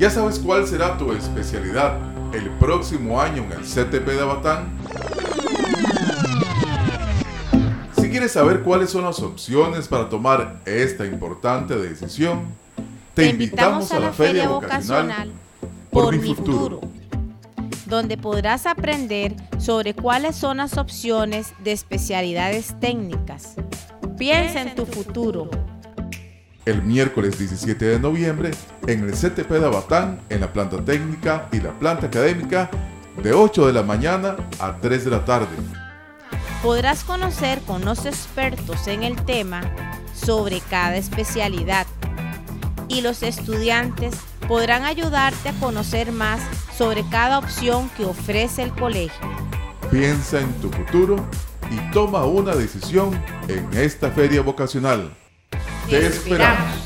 ¿Ya sabes cuál será tu especialidad el próximo año en el CTP de Abatán? Si quieres saber cuáles son las opciones para tomar esta importante decisión, te, invitamos, a la Feria Vocacional por mi futuro, donde podrás aprender sobre cuáles son las opciones de especialidades técnicas. Piensa en tu futuro el miércoles 17 de noviembre en el CTP de Abatán, en la planta técnica y la planta académica, de 8 de la mañana a 3 de la tarde. Podrás conocer con los expertos en el tema sobre cada especialidad y los estudiantes podrán ayudarte a conocer más sobre cada opción que ofrece el colegio. Piensa en tu futuro y toma una decisión en esta feria vocacional. Te esperamos.